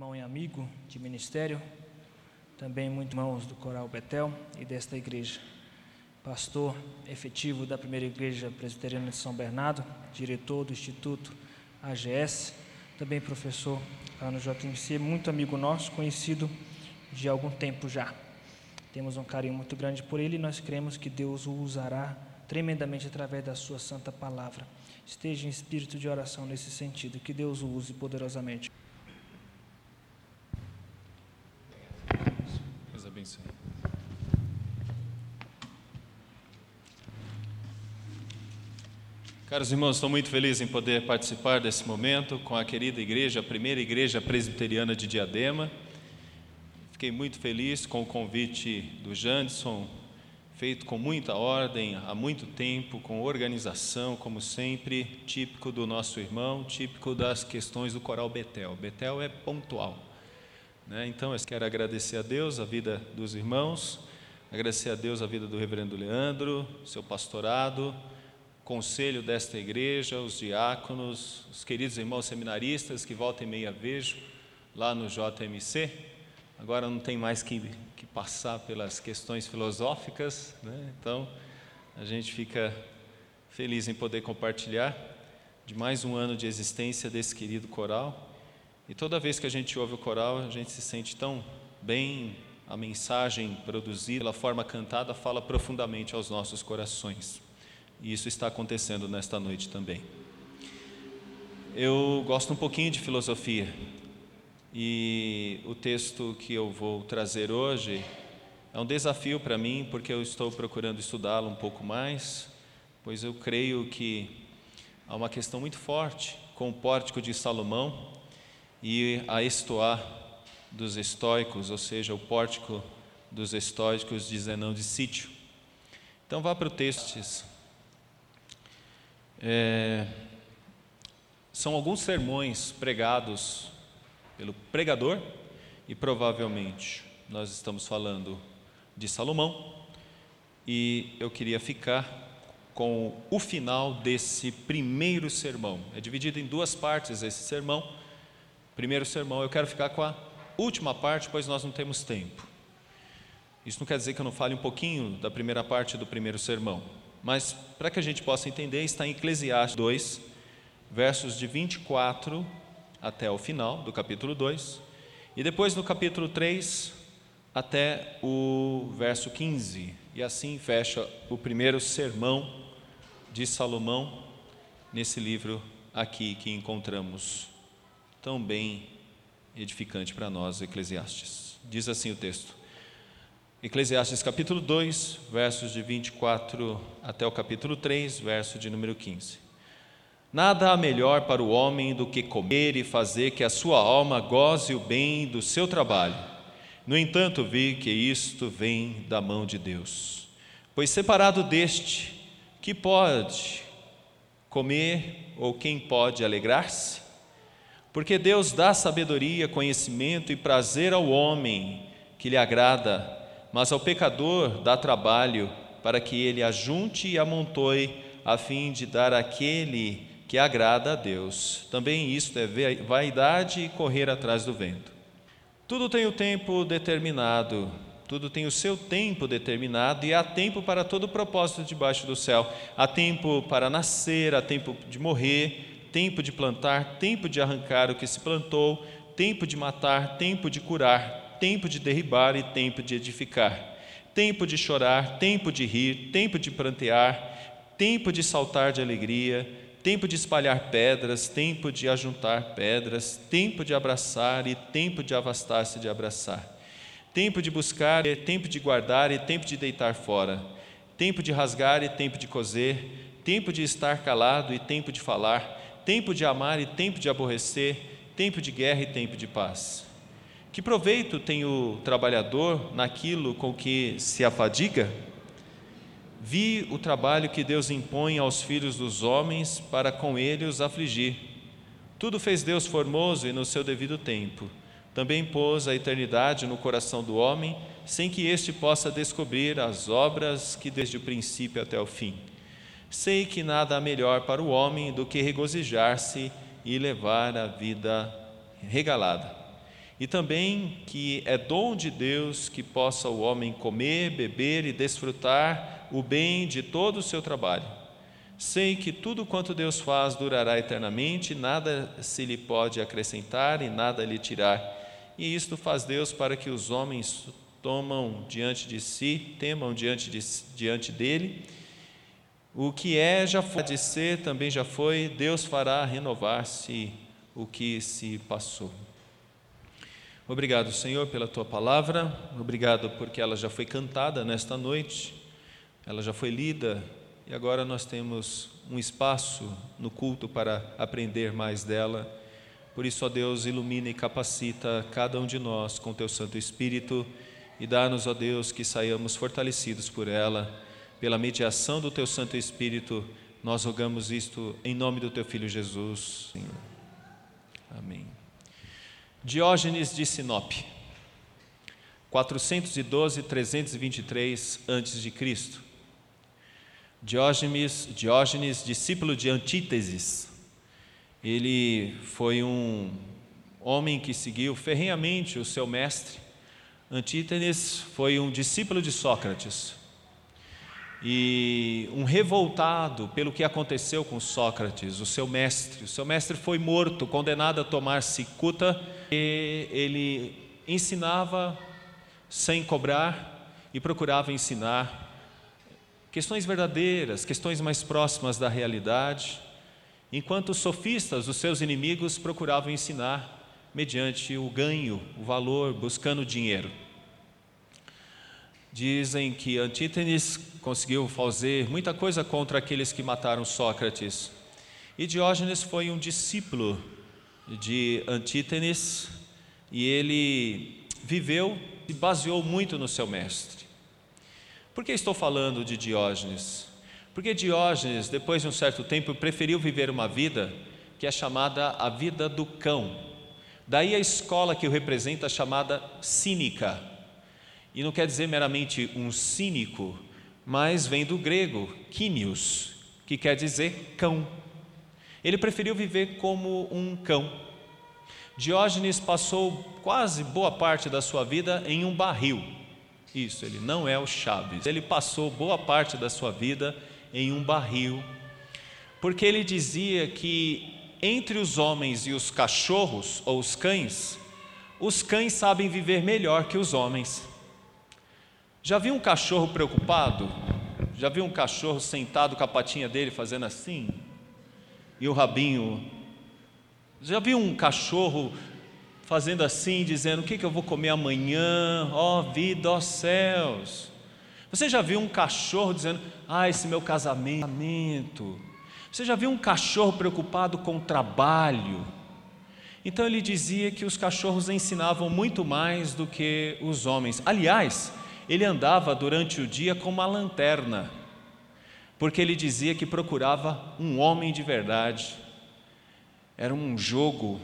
irmão e amigo de ministério, também muitos irmãos do Coral Betel e desta igreja. Pastor efetivo da primeira igreja presbiteriana de São Bernardo, diretor do Instituto AGS, também professor lá no JMC, muito amigo nosso, conhecido de algum tempo já. Temos um carinho muito grande por ele e nós cremos que Deus o usará tremendamente através da sua santa palavra. Esteja em espírito de oração nesse sentido, que Deus o use poderosamente. Deus abençoe. Caros irmãos, estou muito feliz em poder participar desse momento com a querida igreja, a primeira igreja presbiteriana de Diadema. Fiquei muito feliz com o convite do Janderson, feito com muita ordem, há muito tempo, com organização, como sempre, típico do nosso irmão, típico das questões do coral Betel. Betel é pontual. Né? Então, eu quero agradecer a Deus a vida dos irmãos, agradecer a Deus a vida do reverendo Leandro, seu pastorado, conselho desta igreja, os diáconos, os queridos irmãos seminaristas que volta e meia vejo lá no JMC. Agora não tem mais que, que passar pelas questões filosóficas, né? então a gente fica feliz em poder compartilhar de mais um ano de existência desse querido coral. E toda vez que a gente ouve o coral, a gente se sente tão bem, a mensagem produzida, a forma cantada, fala profundamente aos nossos corações. E isso está acontecendo nesta noite também. Eu gosto um pouquinho de filosofia. E o texto que eu vou trazer hoje é um desafio para mim, porque eu estou procurando estudá-lo um pouco mais, pois eu creio que há uma questão muito forte com o pórtico de Salomão e a estoar dos estoicos, ou seja, o pórtico dos estoicos de Zenão de Sítio. Então vá para o texto. É, são alguns sermões pregados pelo pregador e provavelmente nós estamos falando de Salomão e eu queria ficar com o final desse primeiro sermão. É dividido em duas partes esse sermão. Primeiro sermão, eu quero ficar com a última parte, pois nós não temos tempo. Isso não quer dizer que eu não fale um pouquinho da primeira parte do primeiro sermão, mas para que a gente possa entender, está em Eclesiastes 2, versos de 24 até o final do capítulo 2, e depois no capítulo 3 até o verso 15, e assim fecha o primeiro sermão de Salomão nesse livro aqui que encontramos tão bem edificante para nós, Eclesiastes. Diz assim o texto: Eclesiastes capítulo 2, versos de 24 até o capítulo 3, verso de número 15. Nada há melhor para o homem do que comer e fazer que a sua alma goze o bem do seu trabalho. No entanto, vi que isto vem da mão de Deus. Pois separado deste, que pode comer ou quem pode alegrar-se? Porque Deus dá sabedoria, conhecimento e prazer ao homem que lhe agrada mas ao pecador dá trabalho para que ele ajunte e amontoe, a fim de dar aquele que agrada a Deus. Também isto é vaidade e correr atrás do vento. Tudo tem o tempo determinado, tudo tem o seu tempo determinado e há tempo para todo propósito debaixo do céu. Há tempo para nascer, há tempo de morrer, tempo de plantar, tempo de arrancar o que se plantou, tempo de matar, tempo de curar, tempo de derribar e tempo de edificar, tempo de chorar, tempo de rir, tempo de prantear, tempo de saltar de alegria, tempo de espalhar pedras, tempo de ajuntar pedras, tempo de abraçar e tempo de avastar-se de abraçar, tempo de buscar, e tempo de guardar e tempo de deitar fora, tempo de rasgar e tempo de coser, tempo de estar calado e tempo de falar, tempo de amar e tempo de aborrecer, tempo de guerra e tempo de paz. Que proveito tem o trabalhador naquilo com que se afadiga? Vi o trabalho que Deus impõe aos filhos dos homens para com ele os afligir. Tudo fez Deus formoso e no seu devido tempo. Também pôs a eternidade no coração do homem, sem que este possa descobrir as obras que desde o princípio até o fim. Sei que nada há melhor para o homem do que regozijar-se e levar a vida regalada e também que é dom de Deus que possa o homem comer, beber e desfrutar o bem de todo o seu trabalho. Sei que tudo quanto Deus faz durará eternamente, nada se lhe pode acrescentar e nada lhe tirar. E isto faz Deus para que os homens tomam diante de si, temam diante, de, diante dele. O que é já foi de ser, também já foi, Deus fará renovar-se o que se passou. Obrigado, Senhor, pela tua palavra, obrigado porque ela já foi cantada nesta noite, ela já foi lida e agora nós temos um espaço no culto para aprender mais dela. Por isso, ó Deus, ilumina e capacita cada um de nós com teu Santo Espírito e dá-nos, ó Deus, que saiamos fortalecidos por ela, pela mediação do teu Santo Espírito. Nós rogamos isto em nome do teu Filho Jesus. Amém. Diógenes de Sinope, 412 323 a.C. Diógenes, Diógenes, discípulo de Antíteses, ele foi um homem que seguiu ferrenhamente o seu mestre. Antítenes foi um discípulo de Sócrates e um revoltado pelo que aconteceu com Sócrates, o seu mestre. O seu mestre foi morto, condenado a tomar cicuta ele ensinava sem cobrar e procurava ensinar questões verdadeiras, questões mais próximas da realidade, enquanto os sofistas, os seus inimigos, procuravam ensinar mediante o ganho, o valor, buscando dinheiro. Dizem que Antítenes conseguiu fazer muita coisa contra aqueles que mataram Sócrates. E Diógenes foi um discípulo de Antítenes e ele viveu e baseou muito no seu mestre. Por que estou falando de Diógenes? Porque Diógenes, depois de um certo tempo, preferiu viver uma vida que é chamada a vida do cão. Daí a escola que o representa chamada cínica. E não quer dizer meramente um cínico, mas vem do grego kínios, que quer dizer cão. Ele preferiu viver como um cão. Diógenes passou quase boa parte da sua vida em um barril. Isso, ele não é o Chaves. Ele passou boa parte da sua vida em um barril, porque ele dizia que entre os homens e os cachorros ou os cães, os cães sabem viver melhor que os homens. Já viu um cachorro preocupado? Já viu um cachorro sentado com a patinha dele fazendo assim? E o rabinho. Já viu um cachorro fazendo assim, dizendo: O que, que eu vou comer amanhã? Ó oh, vida, ó oh, céus. Você já viu um cachorro dizendo: Ah, esse meu casamento. Você já viu um cachorro preocupado com o trabalho? Então ele dizia que os cachorros ensinavam muito mais do que os homens. Aliás, ele andava durante o dia com uma lanterna porque ele dizia que procurava um homem de verdade. Era um jogo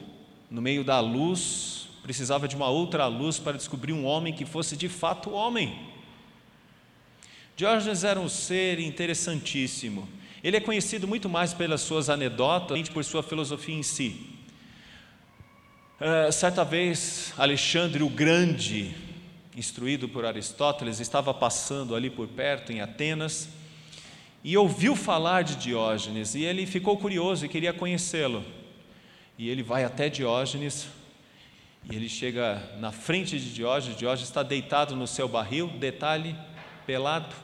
no meio da luz, precisava de uma outra luz para descobrir um homem que fosse de fato homem. Diógenes era um ser interessantíssimo. Ele é conhecido muito mais pelas suas anedotas, do por sua filosofia em si. Uh, certa vez, Alexandre o Grande, instruído por Aristóteles, estava passando ali por perto, em Atenas, e ouviu falar de Diógenes, e ele ficou curioso e queria conhecê-lo. E ele vai até Diógenes, e ele chega na frente de Diógenes, Diógenes está deitado no seu barril, detalhe, pelado,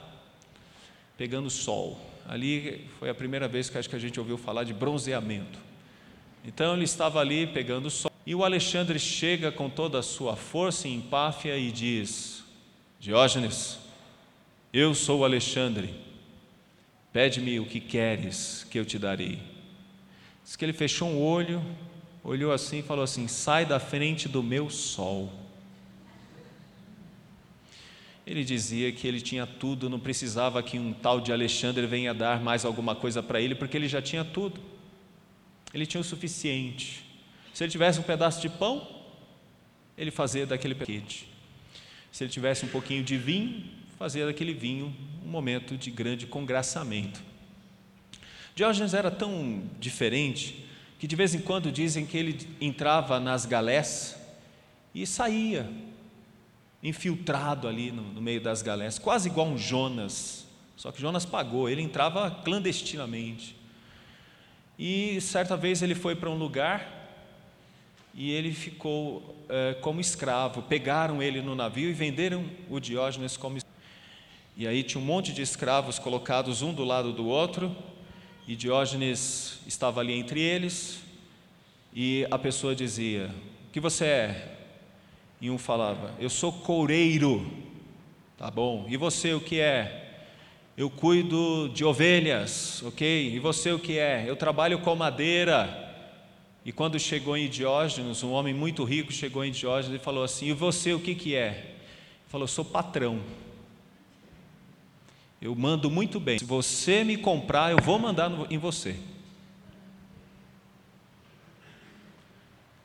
pegando sol. Ali foi a primeira vez que acho que a gente ouviu falar de bronzeamento. Então ele estava ali pegando sol, e o Alexandre chega com toda a sua força em empáfia e diz: Diógenes, eu sou o Alexandre Pede-me o que queres, que eu te darei. Diz que ele fechou um olho, olhou assim e falou assim: Sai da frente do meu sol. Ele dizia que ele tinha tudo, não precisava que um tal de Alexandre venha dar mais alguma coisa para ele, porque ele já tinha tudo. Ele tinha o suficiente. Se ele tivesse um pedaço de pão, ele fazia daquele paquete. Se ele tivesse um pouquinho de vinho, fazia daquele vinho um momento de grande congraçamento. Diógenes era tão diferente que de vez em quando dizem que ele entrava nas galés e saía, infiltrado ali no, no meio das galéias, quase igual um Jonas. Só que Jonas pagou, ele entrava clandestinamente. E certa vez ele foi para um lugar e ele ficou é, como escravo. Pegaram ele no navio e venderam o Diógenes como. E aí tinha um monte de escravos colocados um do lado do outro, e Diógenes estava ali entre eles, e a pessoa dizia: O que você é? E um falava: Eu sou coureiro. Tá bom. E você o que é? Eu cuido de ovelhas, ok? E você o que é? Eu trabalho com madeira. E quando chegou em Diógenes, um homem muito rico chegou em Diógenes e falou assim: E você o que, que é? Ele falou: Sou patrão. Eu mando muito bem. Se você me comprar, eu vou mandar em você.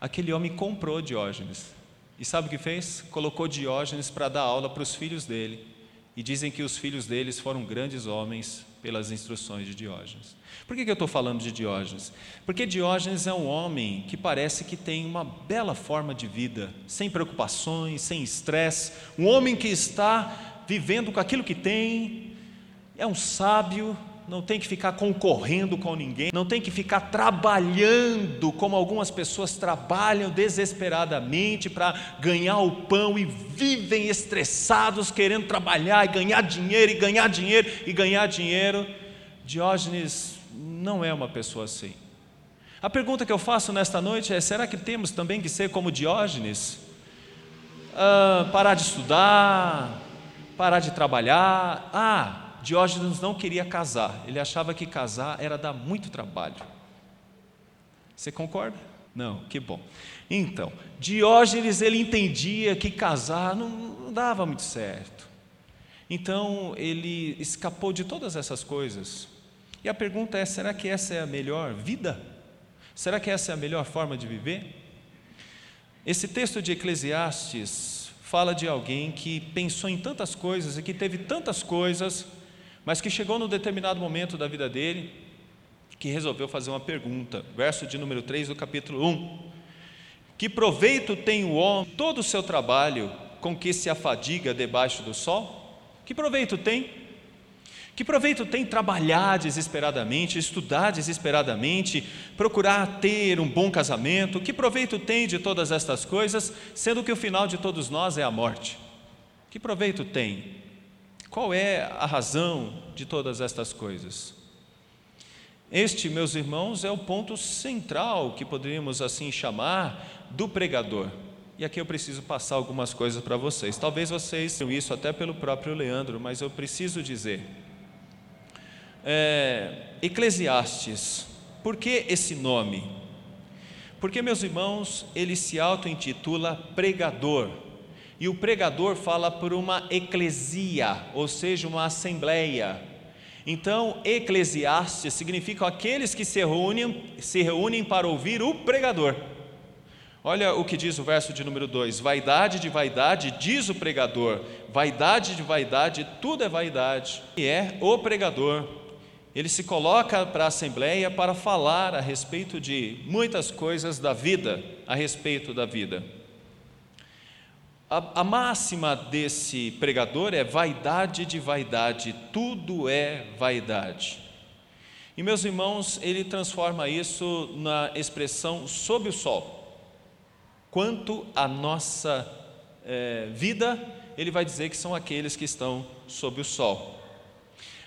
Aquele homem comprou Diógenes. E sabe o que fez? Colocou Diógenes para dar aula para os filhos dele. E dizem que os filhos deles foram grandes homens pelas instruções de Diógenes. Por que, que eu estou falando de Diógenes? Porque Diógenes é um homem que parece que tem uma bela forma de vida, sem preocupações, sem estresse, um homem que está vivendo com aquilo que tem, é um sábio, não tem que ficar concorrendo com ninguém, não tem que ficar trabalhando como algumas pessoas trabalham desesperadamente para ganhar o pão e vivem estressados querendo trabalhar e ganhar dinheiro e ganhar dinheiro e ganhar dinheiro. Diógenes não é uma pessoa assim. A pergunta que eu faço nesta noite é: será que temos também que ser como Diógenes? Ah, parar de estudar, parar de trabalhar. Ah, Diógenes não queria casar, ele achava que casar era dar muito trabalho. Você concorda? Não, que bom. Então, Diógenes ele entendia que casar não, não dava muito certo. Então, ele escapou de todas essas coisas. E a pergunta é: será que essa é a melhor vida? Será que essa é a melhor forma de viver? Esse texto de Eclesiastes fala de alguém que pensou em tantas coisas e que teve tantas coisas, mas que chegou num determinado momento da vida dele que resolveu fazer uma pergunta. Verso de número 3 do capítulo 1. Que proveito tem o homem todo o seu trabalho com que se afadiga debaixo do sol? Que proveito tem? Que proveito tem trabalhar desesperadamente, estudar desesperadamente, procurar ter um bom casamento? Que proveito tem de todas estas coisas, sendo que o final de todos nós é a morte? Que proveito tem? Qual é a razão de todas estas coisas? Este, meus irmãos, é o ponto central que poderíamos assim chamar do pregador. E aqui eu preciso passar algumas coisas para vocês. Talvez vocês tenham isso até pelo próprio Leandro, mas eu preciso dizer. É, Eclesiastes, por que esse nome? Porque, meus irmãos, ele se auto-intitula pregador. E o pregador fala por uma eclesia, ou seja, uma assembleia. Então, eclesiastes significam aqueles que se reúnem, se reúnem para ouvir o pregador. Olha o que diz o verso de número 2: Vaidade de vaidade, diz o pregador, vaidade de vaidade, tudo é vaidade. E é o pregador. Ele se coloca para a assembleia para falar a respeito de muitas coisas da vida, a respeito da vida. A, a, máxima desse pregador é vaidade de vaidade, tudo é vaidade. E meus irmãos, ele transforma isso na expressão sob o sol. Quanto à nossa é, vida, ele vai dizer que são aqueles que estão sob o sol.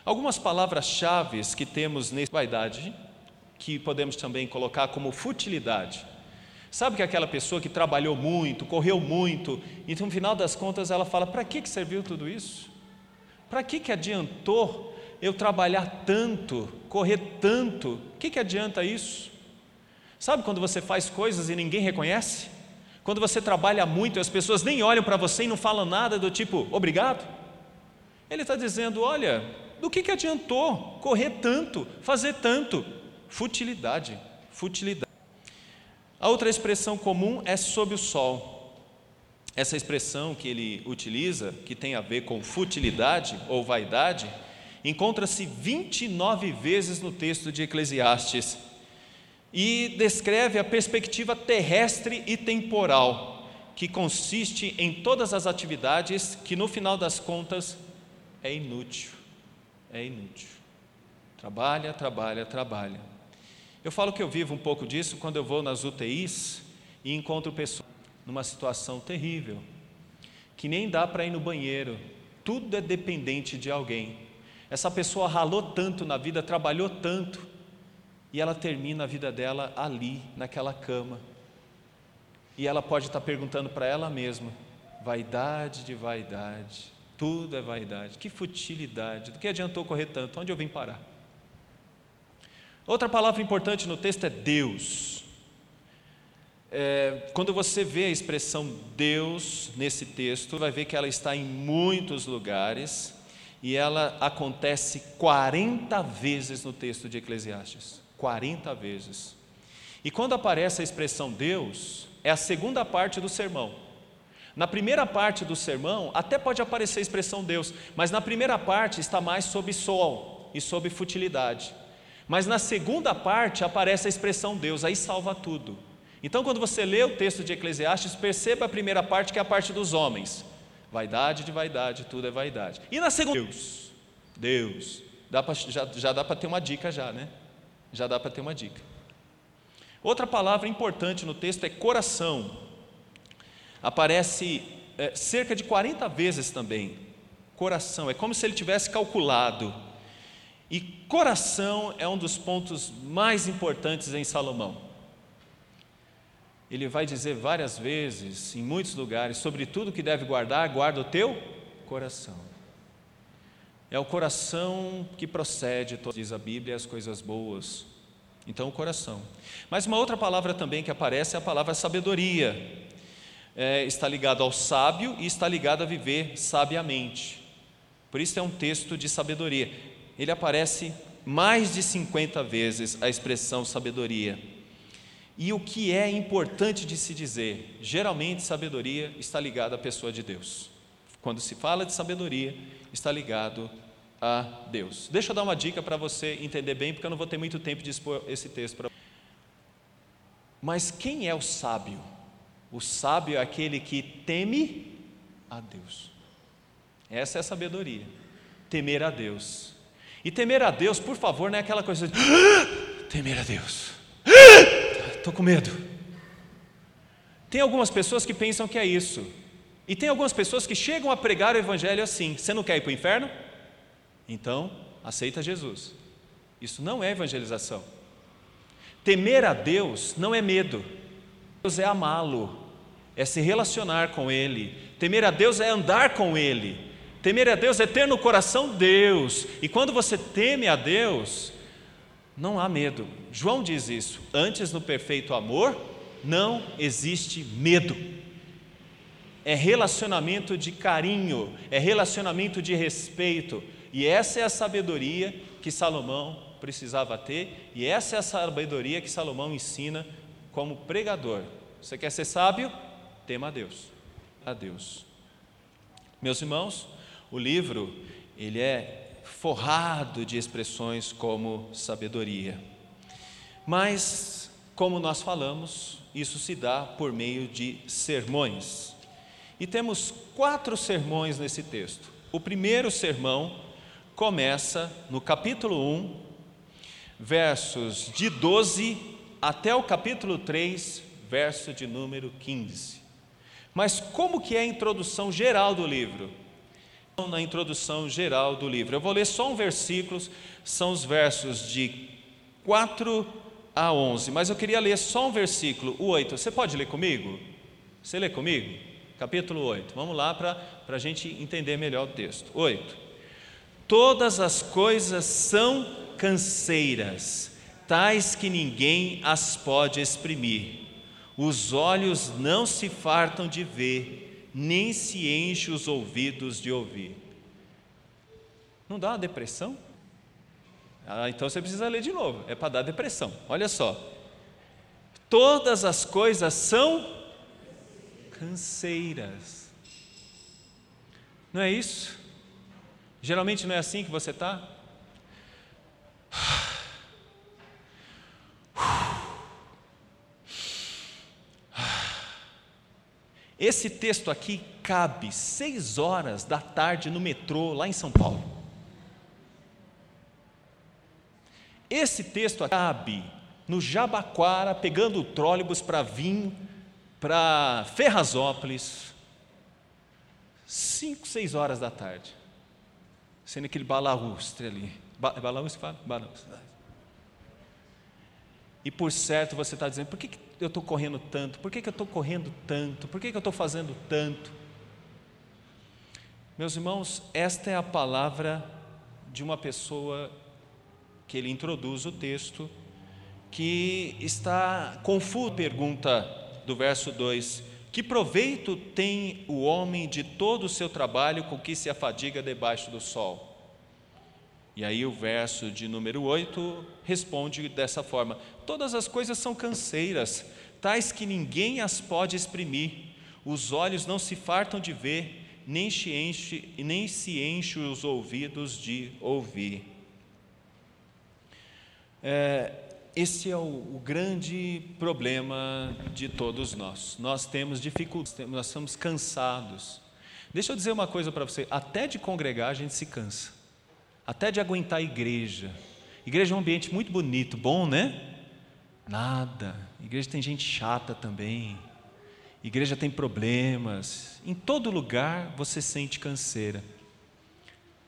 Algumas palavras-chave que temos nesse vaidade, que podemos também colocar como futilidade. Sabe que aquela pessoa que trabalhou muito, correu muito, e no final das contas ela fala: para que, que serviu tudo isso? Para que, que adiantou eu trabalhar tanto, correr tanto? O que, que adianta isso? Sabe quando você faz coisas e ninguém reconhece? Quando você trabalha muito e as pessoas nem olham para você e não falam nada do tipo obrigado? Ele está dizendo: olha, do que, que adiantou correr tanto, fazer tanto? Futilidade, futilidade. A outra expressão comum é sob o sol. Essa expressão que ele utiliza, que tem a ver com futilidade ou vaidade, encontra-se 29 vezes no texto de Eclesiastes e descreve a perspectiva terrestre e temporal que consiste em todas as atividades que no final das contas é inútil. É inútil. Trabalha, trabalha, trabalha. Eu falo que eu vivo um pouco disso quando eu vou nas UTIs e encontro pessoas numa situação terrível, que nem dá para ir no banheiro, tudo é dependente de alguém. Essa pessoa ralou tanto na vida, trabalhou tanto, e ela termina a vida dela ali, naquela cama. E ela pode estar perguntando para ela mesma: vaidade de vaidade, tudo é vaidade, que futilidade, do que adiantou correr tanto? Onde eu vim parar? Outra palavra importante no texto é Deus. É, quando você vê a expressão Deus nesse texto, vai ver que ela está em muitos lugares e ela acontece 40 vezes no texto de Eclesiastes. 40 vezes. E quando aparece a expressão Deus, é a segunda parte do sermão. Na primeira parte do sermão, até pode aparecer a expressão Deus, mas na primeira parte está mais sobre sol e sobre futilidade. Mas na segunda parte aparece a expressão Deus, aí salva tudo. Então, quando você lê o texto de Eclesiastes, perceba a primeira parte, que é a parte dos homens. Vaidade de vaidade, tudo é vaidade. E na segunda, Deus. Deus. Dá pra, já, já dá para ter uma dica já, né? Já dá para ter uma dica. Outra palavra importante no texto é coração. Aparece é, cerca de 40 vezes também. Coração, é como se ele tivesse calculado. E coração é um dos pontos mais importantes em Salomão. Ele vai dizer várias vezes, em muitos lugares, sobre tudo que deve guardar, guarda o teu coração. É o coração que procede, diz a Bíblia, as coisas boas. Então, o coração. Mas uma outra palavra também que aparece é a palavra sabedoria. É, está ligado ao sábio e está ligado a viver sabiamente. Por isso é um texto de sabedoria. Ele aparece mais de 50 vezes a expressão sabedoria. E o que é importante de se dizer? Geralmente, sabedoria está ligada à pessoa de Deus. Quando se fala de sabedoria, está ligado a Deus. Deixa eu dar uma dica para você entender bem, porque eu não vou ter muito tempo de expor esse texto para Mas quem é o sábio? O sábio é aquele que teme a Deus. Essa é a sabedoria. Temer a Deus. E temer a Deus, por favor, não é aquela coisa de temer a Deus. Estou com medo. Tem algumas pessoas que pensam que é isso. E tem algumas pessoas que chegam a pregar o evangelho assim: você não quer ir para o inferno? Então, aceita Jesus. Isso não é evangelização. Temer a Deus não é medo. Deus é amá-lo, é se relacionar com Ele. Temer a Deus é andar com Ele. Temer a Deus é ter no coração Deus. E quando você teme a Deus, não há medo. João diz isso. Antes, no perfeito amor, não existe medo. É relacionamento de carinho, é relacionamento de respeito. E essa é a sabedoria que Salomão precisava ter, e essa é a sabedoria que Salomão ensina como pregador. Você quer ser sábio? Tema a Deus. A Deus. Meus irmãos, o livro, ele é forrado de expressões como sabedoria. Mas, como nós falamos, isso se dá por meio de sermões. E temos quatro sermões nesse texto. O primeiro sermão começa no capítulo 1, versos de 12 até o capítulo 3, verso de número 15. Mas como que é a introdução geral do livro? Na introdução geral do livro, eu vou ler só um versículo, são os versos de 4 a 11, mas eu queria ler só um versículo, o 8. Você pode ler comigo? Você lê comigo? Capítulo 8. Vamos lá para a gente entender melhor o texto. 8. Todas as coisas são canseiras, tais que ninguém as pode exprimir. Os olhos não se fartam de ver, nem se enchem os ouvidos de ouvir. Não dá uma depressão? Ah, então você precisa ler de novo, é para dar depressão. Olha só. Todas as coisas são canseiras. Não é isso? Geralmente não é assim que você está? Esse texto aqui cabe seis horas da tarde no metrô lá em São Paulo. Esse texto aqui cabe no Jabaquara, pegando o trólebus para vir para Ferrazópolis, cinco, seis horas da tarde, sendo aquele balaustre ali. Ba balaustre fala? E por certo você está dizendo, por que, que eu estou correndo tanto? Por que, que eu estou correndo tanto? Por que, que eu estou fazendo tanto? Meus irmãos, esta é a palavra de uma pessoa que ele introduz o texto, que está confuso. Pergunta do verso 2: Que proveito tem o homem de todo o seu trabalho com que se afadiga debaixo do sol? E aí o verso de número 8 responde dessa forma: Todas as coisas são canseiras, tais que ninguém as pode exprimir. Os olhos não se fartam de ver, nem se enche, nem se enche os ouvidos de ouvir. É, esse é o, o, grande problema de todos nós. Nós temos dificuldades, nós estamos cansados. Deixa eu dizer uma coisa para você: até de congregar a gente se cansa até de aguentar a igreja. Igreja é um ambiente muito bonito, bom, né? Nada. Igreja tem gente chata também. Igreja tem problemas. Em todo lugar você sente canseira.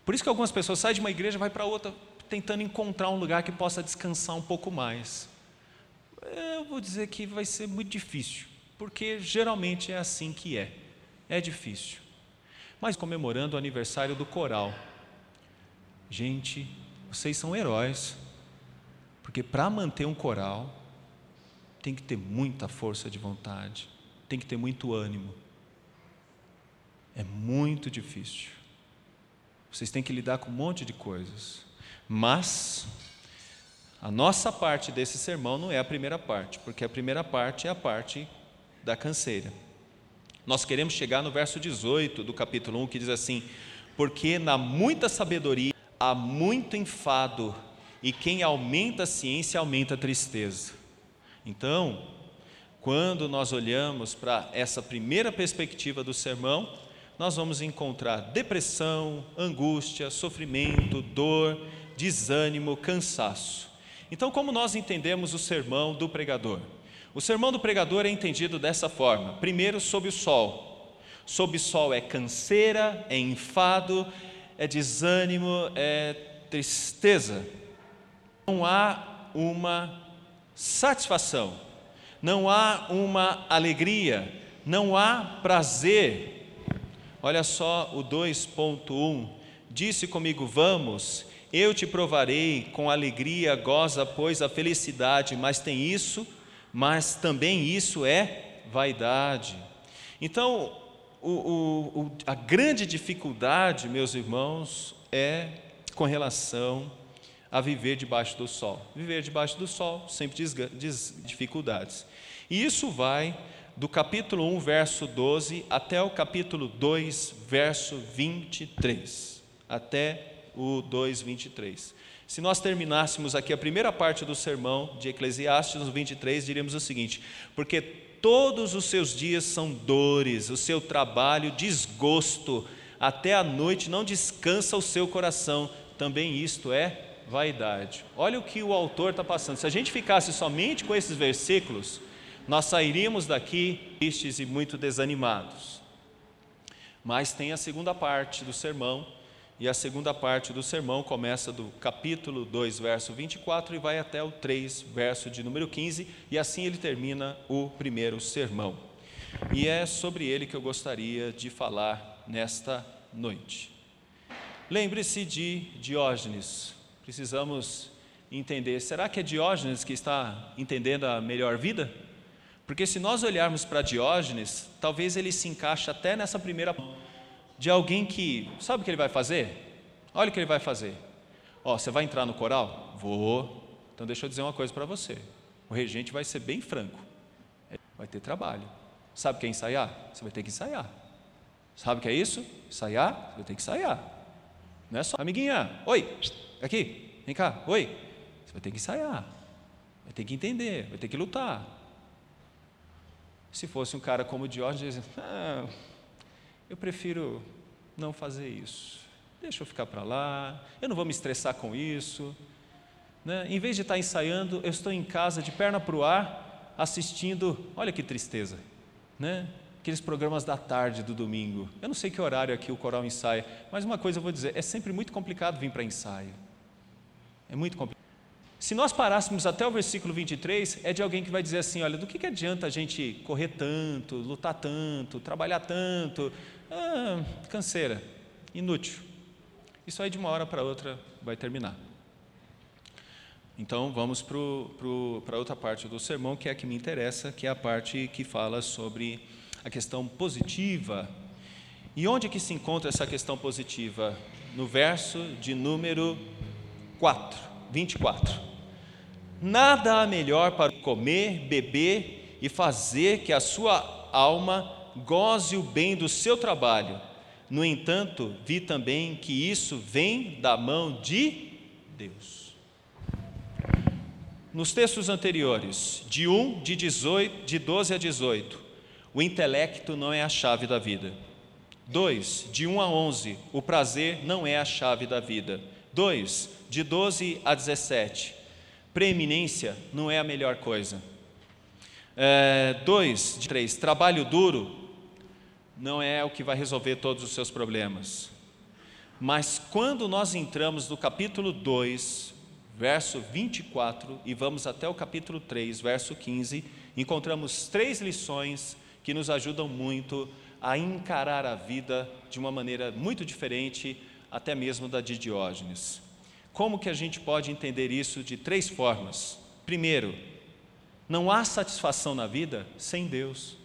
Por isso que algumas pessoas saem de uma igreja e vai para outra tentando encontrar um lugar que possa descansar um pouco mais. Eu vou dizer que vai ser muito difícil, porque geralmente é assim que é. É difícil. Mas comemorando o aniversário do coral, Gente, vocês são heróis, porque para manter um coral tem que ter muita força de vontade, tem que ter muito ânimo. É muito difícil. Vocês têm que lidar com um monte de coisas. Mas a nossa parte desse sermão não é a primeira parte, porque a primeira parte é a parte da canseira. Nós queremos chegar no verso 18 do capítulo 1, que diz assim: Porque na muita sabedoria há muito enfado, e quem aumenta a ciência aumenta a tristeza. Então, quando nós olhamos para essa primeira perspectiva do sermão, nós vamos encontrar depressão, angústia, sofrimento, dor, desânimo, cansaço. Então, como nós entendemos o sermão do pregador? O sermão do pregador é entendido dessa forma: primeiro, sob o sol. Sob o sol é canseira, é enfado, é desânimo, é tristeza. Não há uma satisfação, não há uma alegria, não há prazer. Olha só o 2.1: Disse comigo, vamos, eu te provarei com alegria, goza, pois a felicidade, mas tem isso, mas também isso é vaidade. Então, o, o, a grande dificuldade, meus irmãos, é com relação a viver debaixo do sol. Viver debaixo do sol sempre diz dificuldades. E isso vai do capítulo 1, verso 12, até o capítulo 2, verso 23. Até o 2, 23. Se nós terminássemos aqui a primeira parte do sermão de Eclesiastes, no 23, diríamos o seguinte: Porque todos os seus dias são dores, o seu trabalho desgosto, até a noite não descansa o seu coração, também isto é vaidade. Olha o que o autor está passando. Se a gente ficasse somente com esses versículos, nós sairíamos daqui tristes e muito desanimados. Mas tem a segunda parte do sermão, e a segunda parte do sermão começa do capítulo 2, verso 24 e vai até o 3, verso de número 15, e assim ele termina o primeiro sermão. E é sobre ele que eu gostaria de falar nesta noite. Lembre-se de Diógenes. Precisamos entender, será que é Diógenes que está entendendo a melhor vida? Porque se nós olharmos para Diógenes, talvez ele se encaixe até nessa primeira de alguém que, sabe o que ele vai fazer? Olha o que ele vai fazer. Ó, você vai entrar no coral? Vou. Então deixa eu dizer uma coisa para você. O regente vai ser bem franco. Vai ter trabalho. Sabe o que é ensaiar? Você vai ter que ensaiar. Sabe o que é isso? Ensaiar? Você vai ter que ensaiar. Não é só, amiguinha, oi, aqui, vem cá, oi. Você vai ter que ensaiar. Vai ter que entender, vai ter que lutar. Se fosse um cara como o Diógenes, ah, eu prefiro não fazer isso. Deixa eu ficar para lá, eu não vou me estressar com isso. Né? Em vez de estar ensaiando, eu estou em casa de perna para o ar, assistindo, olha que tristeza, né? aqueles programas da tarde do domingo. Eu não sei que horário aqui o coral ensaia, mas uma coisa eu vou dizer: é sempre muito complicado vir para ensaio. É muito complicado. Se nós parássemos até o versículo 23, é de alguém que vai dizer assim: olha, do que, que adianta a gente correr tanto, lutar tanto, trabalhar tanto? Ah, canseira, inútil. Isso aí de uma hora para outra vai terminar. Então vamos para outra parte do sermão, que é a que me interessa, que é a parte que fala sobre a questão positiva. E onde que se encontra essa questão positiva? No verso de número 4, 24. Nada há melhor para comer, beber e fazer que a sua alma goze o bem do seu trabalho. No entanto, vi também que isso vem da mão de Deus. Nos textos anteriores, de 1, de, 18, de 12 a 18, o intelecto não é a chave da vida. 2, de 1 a 11, o prazer não é a chave da vida. 2, de 12 a 17, Preeminência não é a melhor coisa. É, dois, de três, trabalho duro não é o que vai resolver todos os seus problemas. Mas quando nós entramos no capítulo 2, verso 24, e vamos até o capítulo 3, verso 15, encontramos três lições que nos ajudam muito a encarar a vida de uma maneira muito diferente, até mesmo da de Diógenes. Como que a gente pode entender isso de três formas? Primeiro, não há satisfação na vida sem Deus.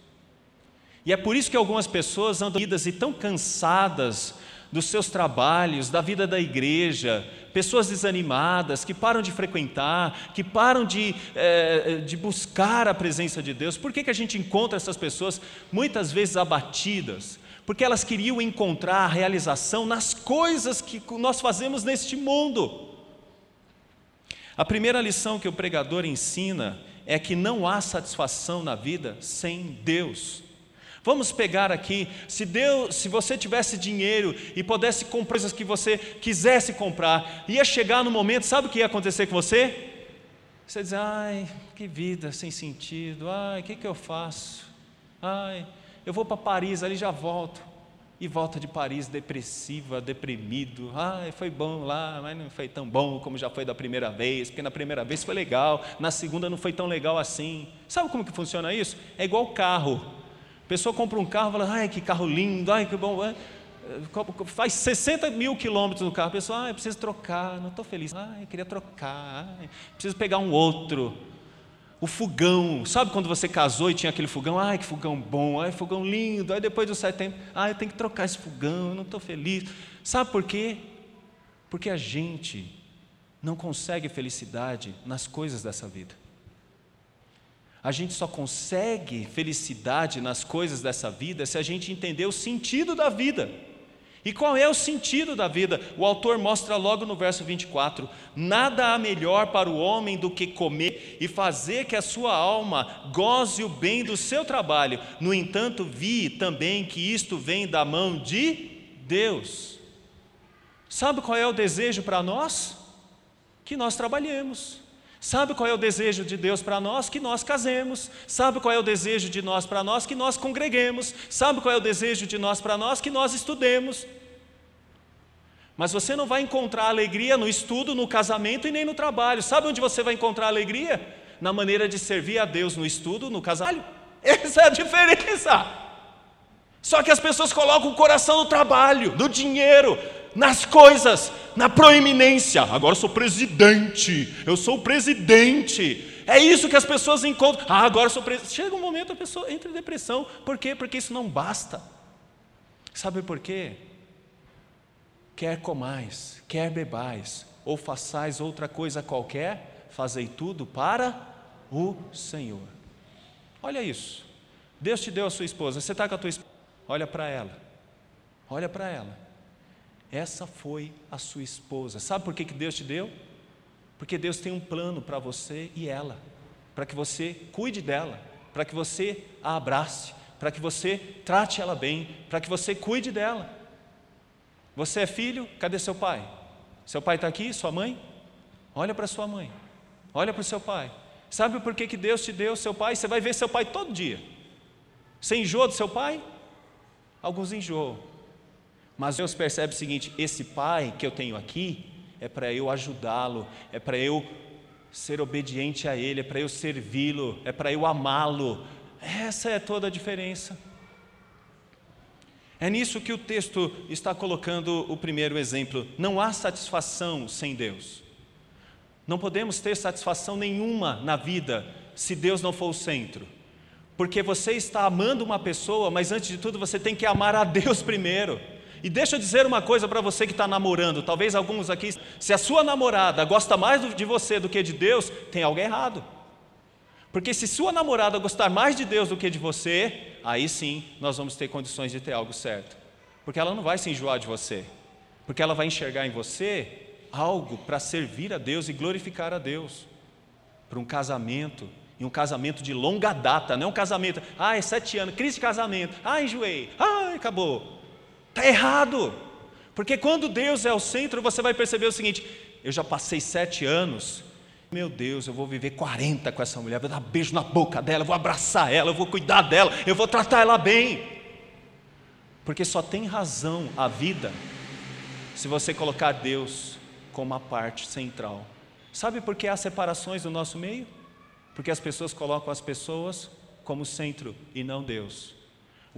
E é por isso que algumas pessoas andam vidas e tão cansadas dos seus trabalhos, da vida da igreja, pessoas desanimadas, que param de frequentar, que param de, é, de buscar a presença de Deus. Por que, que a gente encontra essas pessoas muitas vezes abatidas? porque elas queriam encontrar a realização nas coisas que nós fazemos neste mundo. A primeira lição que o pregador ensina é que não há satisfação na vida sem Deus. Vamos pegar aqui, se Deus, se você tivesse dinheiro e pudesse comprar coisas que você quisesse comprar, ia chegar no momento, sabe o que ia acontecer com você? Você diz, ai, que vida sem sentido, ai, o que, que eu faço? Ai, eu vou para Paris, ali já volto. E volta de Paris depressiva, deprimido. Ah, foi bom lá, mas não foi tão bom como já foi da primeira vez, porque na primeira vez foi legal, na segunda não foi tão legal assim. Sabe como que funciona isso? É igual carro. A pessoa compra um carro e fala, ai que carro lindo, ai que bom. Faz 60 mil quilômetros no carro, a pessoa, eu preciso trocar, não estou feliz, eu queria trocar, ai, preciso pegar um outro o fogão. Sabe quando você casou e tinha aquele fogão? Ai, que fogão bom, ai, fogão lindo. Aí depois do setembro, ai, eu tenho que trocar esse fogão, eu não estou feliz. Sabe por quê? Porque a gente não consegue felicidade nas coisas dessa vida. A gente só consegue felicidade nas coisas dessa vida se a gente entender o sentido da vida. E qual é o sentido da vida? O autor mostra logo no verso 24: Nada há melhor para o homem do que comer e fazer que a sua alma goze o bem do seu trabalho. No entanto, vi também que isto vem da mão de Deus. Sabe qual é o desejo para nós? Que nós trabalhemos. Sabe qual é o desejo de Deus para nós? Que nós casemos. Sabe qual é o desejo de nós para nós? Que nós congreguemos. Sabe qual é o desejo de nós para nós? Que nós estudemos. Mas você não vai encontrar alegria no estudo, no casamento e nem no trabalho. Sabe onde você vai encontrar alegria? Na maneira de servir a Deus no estudo, no casamento. Essa é a diferença. Só que as pessoas colocam o coração no trabalho, no dinheiro, nas coisas, na proeminência. Agora eu sou presidente, eu sou o presidente. É isso que as pessoas encontram. Ah, agora eu sou presidente. Chega um momento a pessoa entra em depressão. Por quê? Porque isso não basta. Sabe por quê? quer comais, quer bebais, ou façais outra coisa qualquer, fazei tudo para o Senhor. Olha isso. Deus te deu a sua esposa, você está com a tua esposa, olha para ela, olha para ela. Essa foi a sua esposa. Sabe por que, que Deus te deu? Porque Deus tem um plano para você e ela, para que você cuide dela, para que você a abrace, para que você trate ela bem, para que você cuide dela. Você é filho, cadê seu pai? Seu pai está aqui, sua mãe? Olha para sua mãe, olha para o seu pai. Sabe por que, que Deus te deu seu pai? Você vai ver seu pai todo dia. Você enjoa do seu pai? Alguns enjoam. Mas Deus percebe o seguinte: esse pai que eu tenho aqui é para eu ajudá-lo, é para eu ser obediente a Ele, é para eu servi-lo, é para eu amá-lo. Essa é toda a diferença. É nisso que o texto está colocando o primeiro exemplo. Não há satisfação sem Deus. Não podemos ter satisfação nenhuma na vida se Deus não for o centro. Porque você está amando uma pessoa, mas antes de tudo você tem que amar a Deus primeiro. E deixa eu dizer uma coisa para você que está namorando, talvez alguns aqui, se a sua namorada gosta mais de você do que de Deus, tem algo errado. Porque se sua namorada gostar mais de Deus do que de você, aí sim nós vamos ter condições de ter algo certo. Porque ela não vai se enjoar de você, porque ela vai enxergar em você algo para servir a Deus e glorificar a Deus. Para um casamento, e um casamento de longa data, não é um casamento, ah, é sete anos, crise de casamento, ah, enjoei, ah, acabou. Está errado. Porque quando Deus é o centro, você vai perceber o seguinte: eu já passei sete anos, meu Deus, eu vou viver 40 com essa mulher, vou dar beijo na boca dela, vou abraçar ela, eu vou cuidar dela, eu vou tratar ela bem. Porque só tem razão a vida se você colocar Deus como a parte central. Sabe por que há separações no nosso meio? Porque as pessoas colocam as pessoas como centro e não Deus.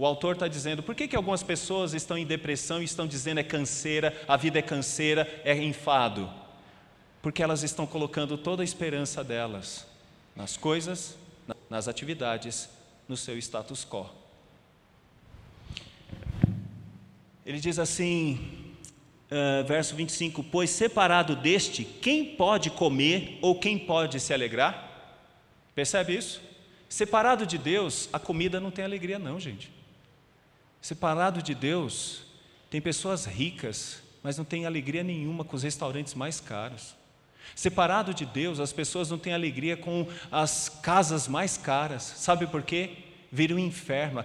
O autor está dizendo, por que, que algumas pessoas estão em depressão e estão dizendo é canseira, a vida é canseira, é enfado? Porque elas estão colocando toda a esperança delas nas coisas, nas atividades, no seu status quo. Ele diz assim, uh, verso 25: Pois separado deste, quem pode comer ou quem pode se alegrar? Percebe isso? Separado de Deus, a comida não tem alegria, não, gente. Separado de Deus, tem pessoas ricas, mas não tem alegria nenhuma com os restaurantes mais caros. Separado de Deus, as pessoas não têm alegria com as casas mais caras. Sabe por quê? Vira um inferno.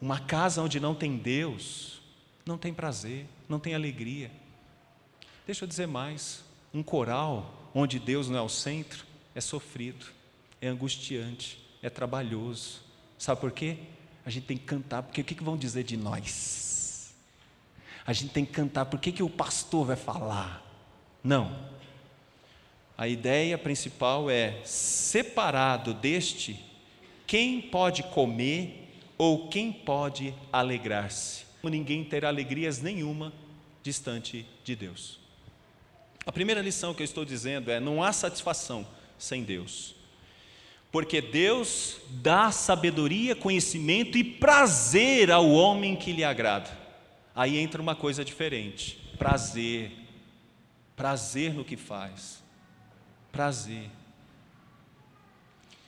Uma casa onde não tem Deus, não tem prazer, não tem alegria. Deixa eu dizer mais: um coral onde Deus não é o centro é sofrido, é angustiante, é trabalhoso. Sabe por quê? A gente tem que cantar, porque o que, vão dizer de nós? A gente tem que cantar, por que, que o pastor vai falar? Não. A ideia principal é: separado deste, quem pode comer ou quem pode alegrar-se? Ninguém terá alegrias nenhuma distante de Deus. A primeira lição que eu estou dizendo é: não há satisfação sem Deus. Porque Deus dá sabedoria, conhecimento e prazer ao homem que lhe agrada. Aí entra uma coisa diferente: prazer. Prazer no que faz. Prazer.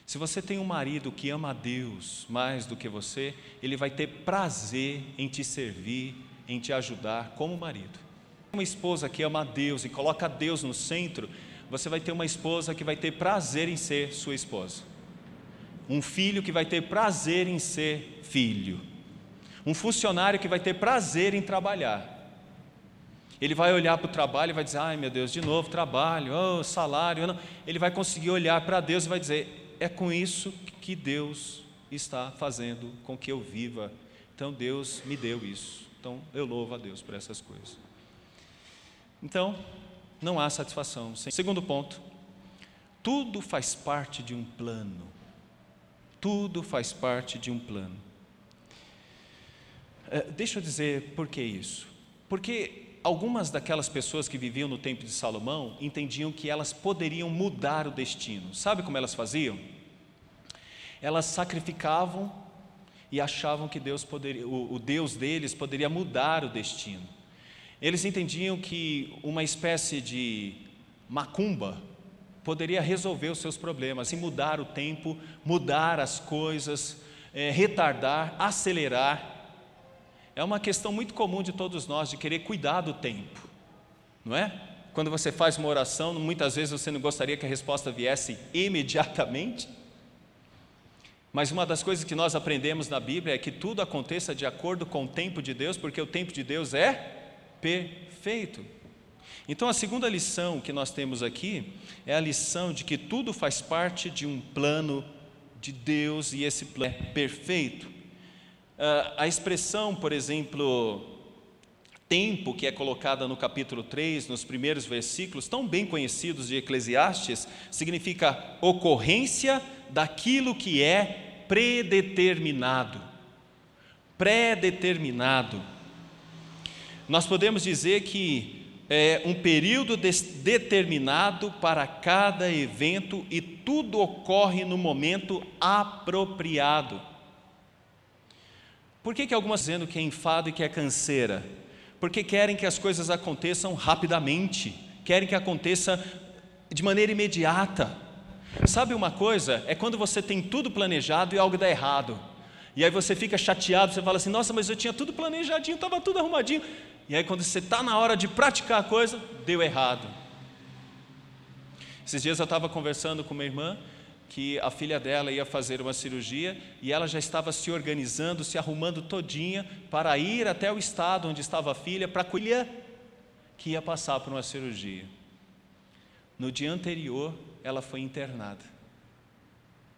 Se você tem um marido que ama a Deus mais do que você, ele vai ter prazer em te servir, em te ajudar como marido. Uma esposa que ama a Deus e coloca Deus no centro, você vai ter uma esposa que vai ter prazer em ser sua esposa. Um filho que vai ter prazer em ser filho. Um funcionário que vai ter prazer em trabalhar. Ele vai olhar para o trabalho e vai dizer: ai meu Deus, de novo trabalho, oh, salário. Não. Ele vai conseguir olhar para Deus e vai dizer: é com isso que Deus está fazendo com que eu viva. Então Deus me deu isso. Então eu louvo a Deus por essas coisas. Então, não há satisfação. Segundo ponto, tudo faz parte de um plano. Tudo faz parte de um plano. É, deixa eu dizer por que isso. Porque algumas daquelas pessoas que viviam no tempo de Salomão entendiam que elas poderiam mudar o destino. Sabe como elas faziam? Elas sacrificavam e achavam que Deus poderia, o, o Deus deles poderia mudar o destino. Eles entendiam que uma espécie de macumba poderia resolver os seus problemas, e mudar o tempo, mudar as coisas, é, retardar, acelerar. É uma questão muito comum de todos nós de querer cuidar do tempo, não é? Quando você faz uma oração, muitas vezes você não gostaria que a resposta viesse imediatamente. Mas uma das coisas que nós aprendemos na Bíblia é que tudo aconteça de acordo com o tempo de Deus, porque o tempo de Deus é perfeito. Então, a segunda lição que nós temos aqui é a lição de que tudo faz parte de um plano de Deus e esse plano é perfeito. Uh, a expressão, por exemplo, tempo, que é colocada no capítulo 3, nos primeiros versículos, tão bem conhecidos de Eclesiastes, significa ocorrência daquilo que é predeterminado. Predeterminado. Nós podemos dizer que é um período determinado para cada evento e tudo ocorre no momento apropriado. Por que, que algumas dizendo que é enfado e que é canseira? Porque querem que as coisas aconteçam rapidamente, querem que aconteça de maneira imediata. Sabe uma coisa? É quando você tem tudo planejado e algo dá errado. E aí você fica chateado, você fala assim: nossa, mas eu tinha tudo planejadinho, estava tudo arrumadinho. E aí, quando você está na hora de praticar a coisa, deu errado. Esses dias eu estava conversando com uma irmã que a filha dela ia fazer uma cirurgia e ela já estava se organizando, se arrumando todinha para ir até o estado onde estava a filha para colher que ia passar por uma cirurgia. No dia anterior, ela foi internada.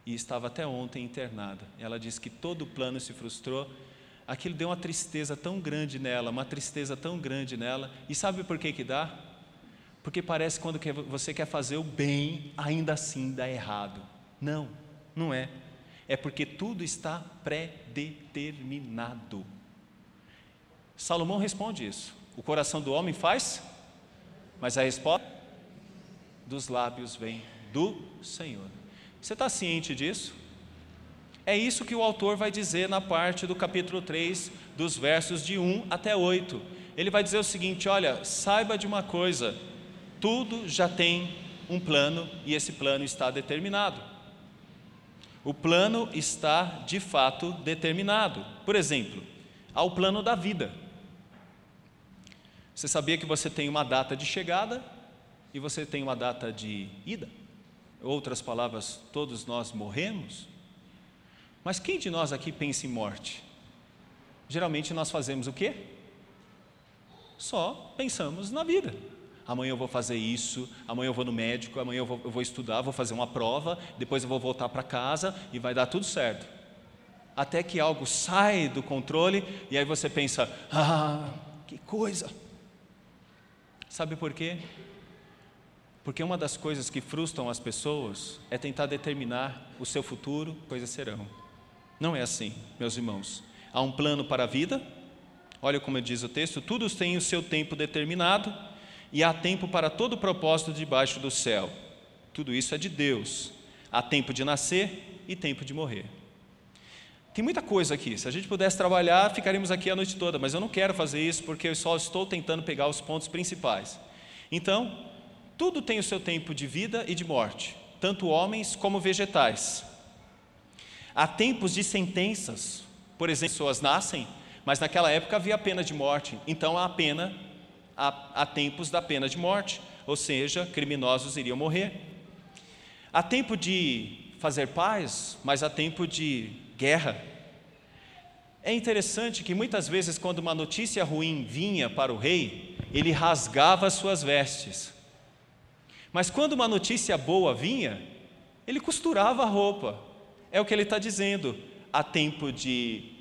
E estava até ontem internada. Ela disse que todo o plano se frustrou. Aquilo deu uma tristeza tão grande nela, uma tristeza tão grande nela. E sabe por que que dá? Porque parece quando você quer fazer o bem, ainda assim dá errado. Não, não é. É porque tudo está predeterminado. Salomão responde isso. O coração do homem faz, mas a resposta dos lábios vem do Senhor. Você está ciente disso? É isso que o autor vai dizer na parte do capítulo 3, dos versos de 1 até 8. Ele vai dizer o seguinte: olha, saiba de uma coisa, tudo já tem um plano e esse plano está determinado. O plano está de fato determinado. Por exemplo, há o plano da vida. Você sabia que você tem uma data de chegada e você tem uma data de ida? Outras palavras, todos nós morremos. Mas quem de nós aqui pensa em morte? Geralmente nós fazemos o quê? Só pensamos na vida amanhã eu vou fazer isso, amanhã eu vou no médico, amanhã eu vou, eu vou estudar, vou fazer uma prova, depois eu vou voltar para casa e vai dar tudo certo. Até que algo sai do controle e aí você pensa: ah, que coisa. Sabe por quê? Porque uma das coisas que frustram as pessoas é tentar determinar o seu futuro, coisas serão. Não é assim, meus irmãos. Há um plano para a vida, olha como diz o texto: tudo tem o seu tempo determinado e há tempo para todo propósito debaixo do céu. Tudo isso é de Deus. Há tempo de nascer e tempo de morrer. Tem muita coisa aqui. Se a gente pudesse trabalhar, ficaríamos aqui a noite toda, mas eu não quero fazer isso porque eu só estou tentando pegar os pontos principais. Então, tudo tem o seu tempo de vida e de morte, tanto homens como vegetais. Há tempos de sentenças, por exemplo, pessoas nascem, mas naquela época havia pena de morte, então há pena há, há tempos da pena de morte, ou seja, criminosos iriam morrer. Há tempo de fazer paz, mas há tempo de guerra. É interessante que muitas vezes, quando uma notícia ruim vinha para o rei, ele rasgava as suas vestes. Mas quando uma notícia boa vinha, ele costurava a roupa. É o que ele está dizendo. Há tempo de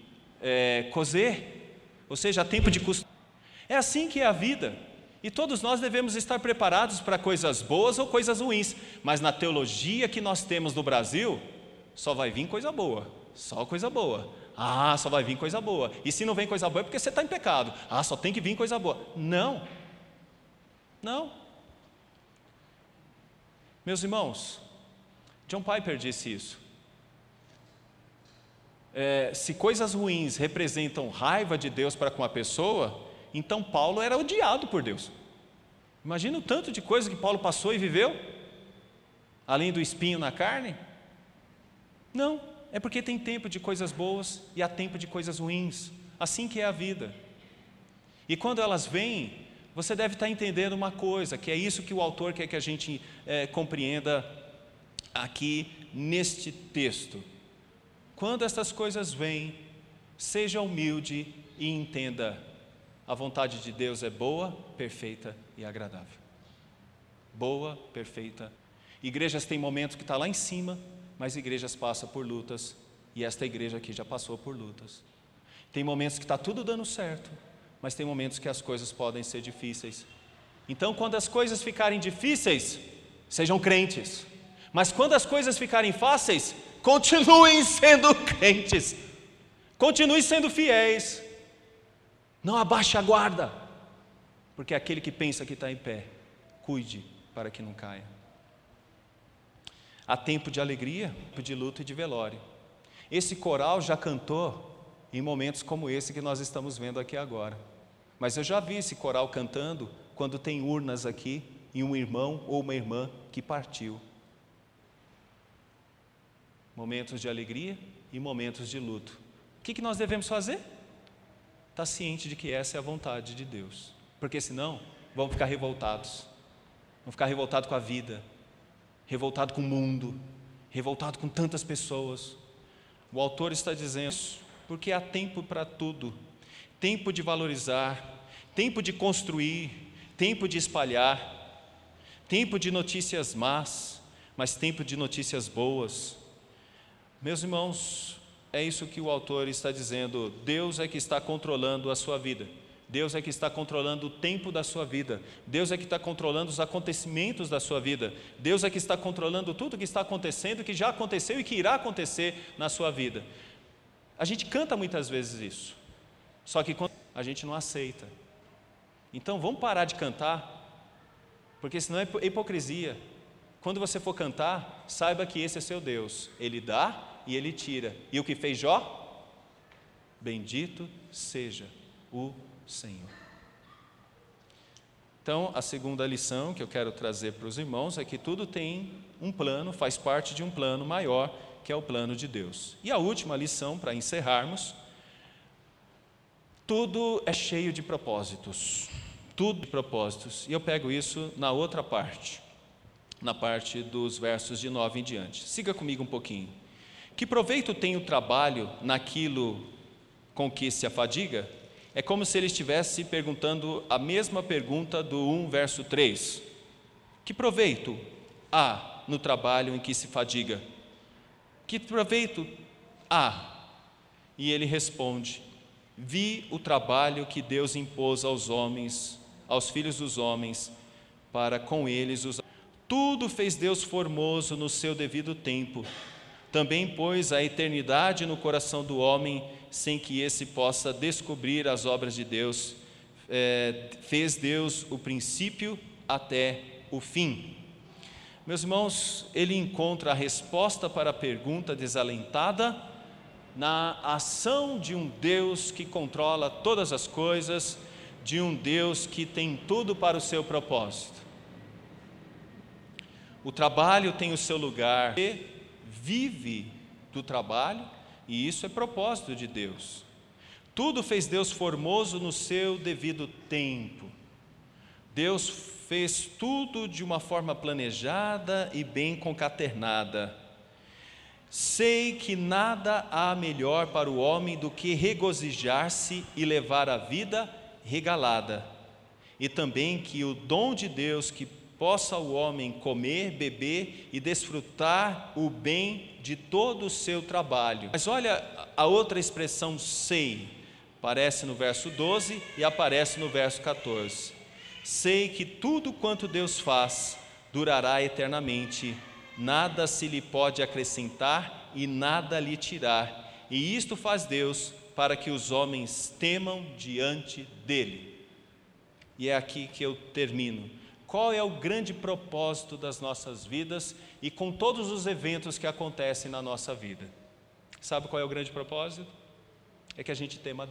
é, coser, ou seja, há tempo de costurar. É assim que é a vida. E todos nós devemos estar preparados para coisas boas ou coisas ruins, mas na teologia que nós temos no Brasil, só vai vir coisa boa, só coisa boa. Ah, só vai vir coisa boa. E se não vem coisa boa é porque você está em pecado. Ah, só tem que vir coisa boa. Não, não. Meus irmãos, John Piper disse isso. É, se coisas ruins representam raiva de Deus para com a pessoa, então Paulo era odiado por Deus. Imagina o tanto de coisa que Paulo passou e viveu, além do espinho na carne. Não, é porque tem tempo de coisas boas e há tempo de coisas ruins. Assim que é a vida. E quando elas vêm, você deve estar entendendo uma coisa, que é isso que o autor quer que a gente é, compreenda aqui neste texto. quando estas coisas vêm, seja humilde e entenda: a vontade de Deus é boa, perfeita e agradável. Boa, perfeita. Igrejas têm momentos que está lá em cima, mas igrejas passam por lutas, e esta igreja aqui já passou por lutas. Tem momentos que está tudo dando certo, mas tem momentos que as coisas podem ser difíceis. Então, quando as coisas ficarem difíceis, sejam crentes. Mas quando as coisas ficarem fáceis, continuem sendo crentes. Continuem sendo fiéis. Não abaixe a guarda. Porque aquele que pensa que está em pé, cuide para que não caia. Há tempo de alegria, de luto e de velório. Esse coral já cantou em momentos como esse que nós estamos vendo aqui agora. Mas eu já vi esse coral cantando quando tem urnas aqui e um irmão ou uma irmã que partiu. Momentos de alegria e momentos de luto. O que, que nós devemos fazer? Estar tá ciente de que essa é a vontade de Deus. Porque senão vamos ficar revoltados. Vamos ficar revoltados com a vida, revoltado com o mundo, revoltado com tantas pessoas. O autor está dizendo porque há tempo para tudo: tempo de valorizar, tempo de construir, tempo de espalhar, tempo de notícias más, mas tempo de notícias boas. Meus irmãos, é isso que o autor está dizendo. Deus é que está controlando a sua vida. Deus é que está controlando o tempo da sua vida. Deus é que está controlando os acontecimentos da sua vida. Deus é que está controlando tudo que está acontecendo, que já aconteceu e que irá acontecer na sua vida. A gente canta muitas vezes isso, só que a gente não aceita. Então vamos parar de cantar, porque senão é hipocrisia. Quando você for cantar, saiba que esse é seu Deus. Ele dá e ele tira. E o que fez Jó? Bendito seja o Senhor. Então, a segunda lição que eu quero trazer para os irmãos é que tudo tem um plano, faz parte de um plano maior que é o plano de Deus. E a última lição, para encerrarmos: tudo é cheio de propósitos. Tudo de propósitos. E eu pego isso na outra parte, na parte dos versos de 9 em diante. Siga comigo um pouquinho. Que proveito tem o trabalho naquilo com que se afadiga? É como se ele estivesse perguntando a mesma pergunta do 1 verso 3. Que proveito há no trabalho em que se fadiga? Que proveito há? E ele responde: Vi o trabalho que Deus impôs aos homens, aos filhos dos homens, para com eles usar. Tudo fez Deus formoso no seu devido tempo. Também pôs a eternidade no coração do homem, sem que esse possa descobrir as obras de Deus. É, fez Deus o princípio até o fim. Meus irmãos, ele encontra a resposta para a pergunta desalentada na ação de um Deus que controla todas as coisas, de um Deus que tem tudo para o seu propósito. O trabalho tem o seu lugar, e vive do trabalho, e isso é propósito de Deus. Tudo fez Deus formoso no seu devido tempo. Deus fez tudo de uma forma planejada e bem concatenada. Sei que nada há melhor para o homem do que regozijar-se e levar a vida regalada, e também que o dom de Deus que possa o homem comer, beber e desfrutar o bem de todo o seu trabalho. Mas olha a outra expressão sei, aparece no verso 12 e aparece no verso 14. Sei que tudo quanto Deus faz durará eternamente, nada se lhe pode acrescentar e nada lhe tirar. E isto faz Deus para que os homens temam diante dele. E é aqui que eu termino. Qual é o grande propósito das nossas vidas e com todos os eventos que acontecem na nossa vida? Sabe qual é o grande propósito? É que a gente tema.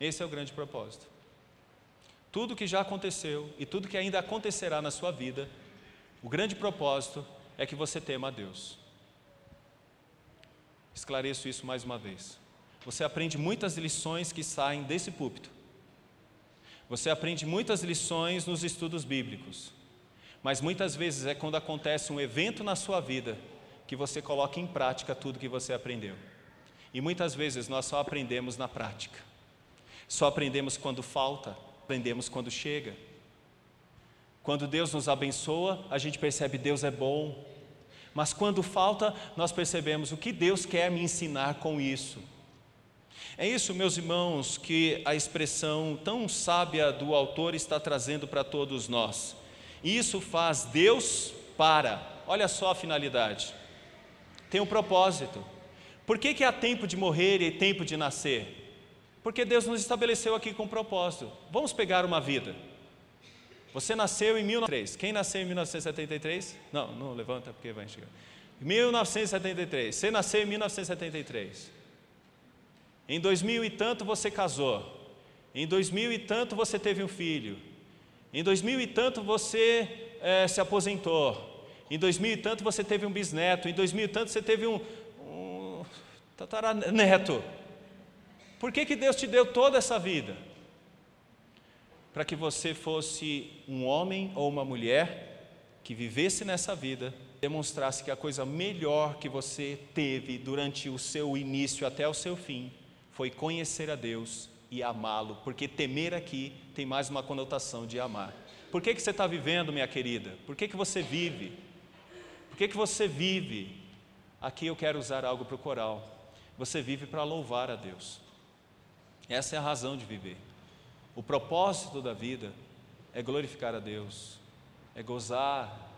Esse é o grande propósito tudo que já aconteceu e tudo que ainda acontecerá na sua vida, o grande propósito é que você tema a Deus. Esclareço isso mais uma vez. Você aprende muitas lições que saem desse púlpito. Você aprende muitas lições nos estudos bíblicos. Mas muitas vezes é quando acontece um evento na sua vida que você coloca em prática tudo que você aprendeu. E muitas vezes nós só aprendemos na prática. Só aprendemos quando falta, aprendemos quando chega. Quando Deus nos abençoa, a gente percebe Deus é bom. Mas quando falta, nós percebemos o que Deus quer me ensinar com isso. É isso, meus irmãos, que a expressão tão sábia do autor está trazendo para todos nós. Isso faz Deus para. Olha só a finalidade. Tem um propósito. Por que, que há tempo de morrer e tempo de nascer? Porque Deus nos estabeleceu aqui com um propósito. Vamos pegar uma vida. Você nasceu em 1903. Quem nasceu em 1973? Não, não levanta porque vai chegar. 1973. Você nasceu em 1973. Em 2000 e tanto você casou. Em 2000 e tanto você teve um filho. Em 2000 e tanto você é, se aposentou. Em 2000 e tanto você teve um bisneto. Em 2000 e tanto você teve um, tataraneto. Por que, que Deus te deu toda essa vida? Para que você fosse um homem ou uma mulher que vivesse nessa vida, demonstrasse que a coisa melhor que você teve durante o seu início até o seu fim foi conhecer a Deus e amá-lo, porque temer aqui tem mais uma conotação de amar. Por que, que você está vivendo, minha querida? Por que, que você vive? Por que, que você vive? Aqui eu quero usar algo para o coral. Você vive para louvar a Deus. Essa é a razão de viver. O propósito da vida é glorificar a Deus, é gozar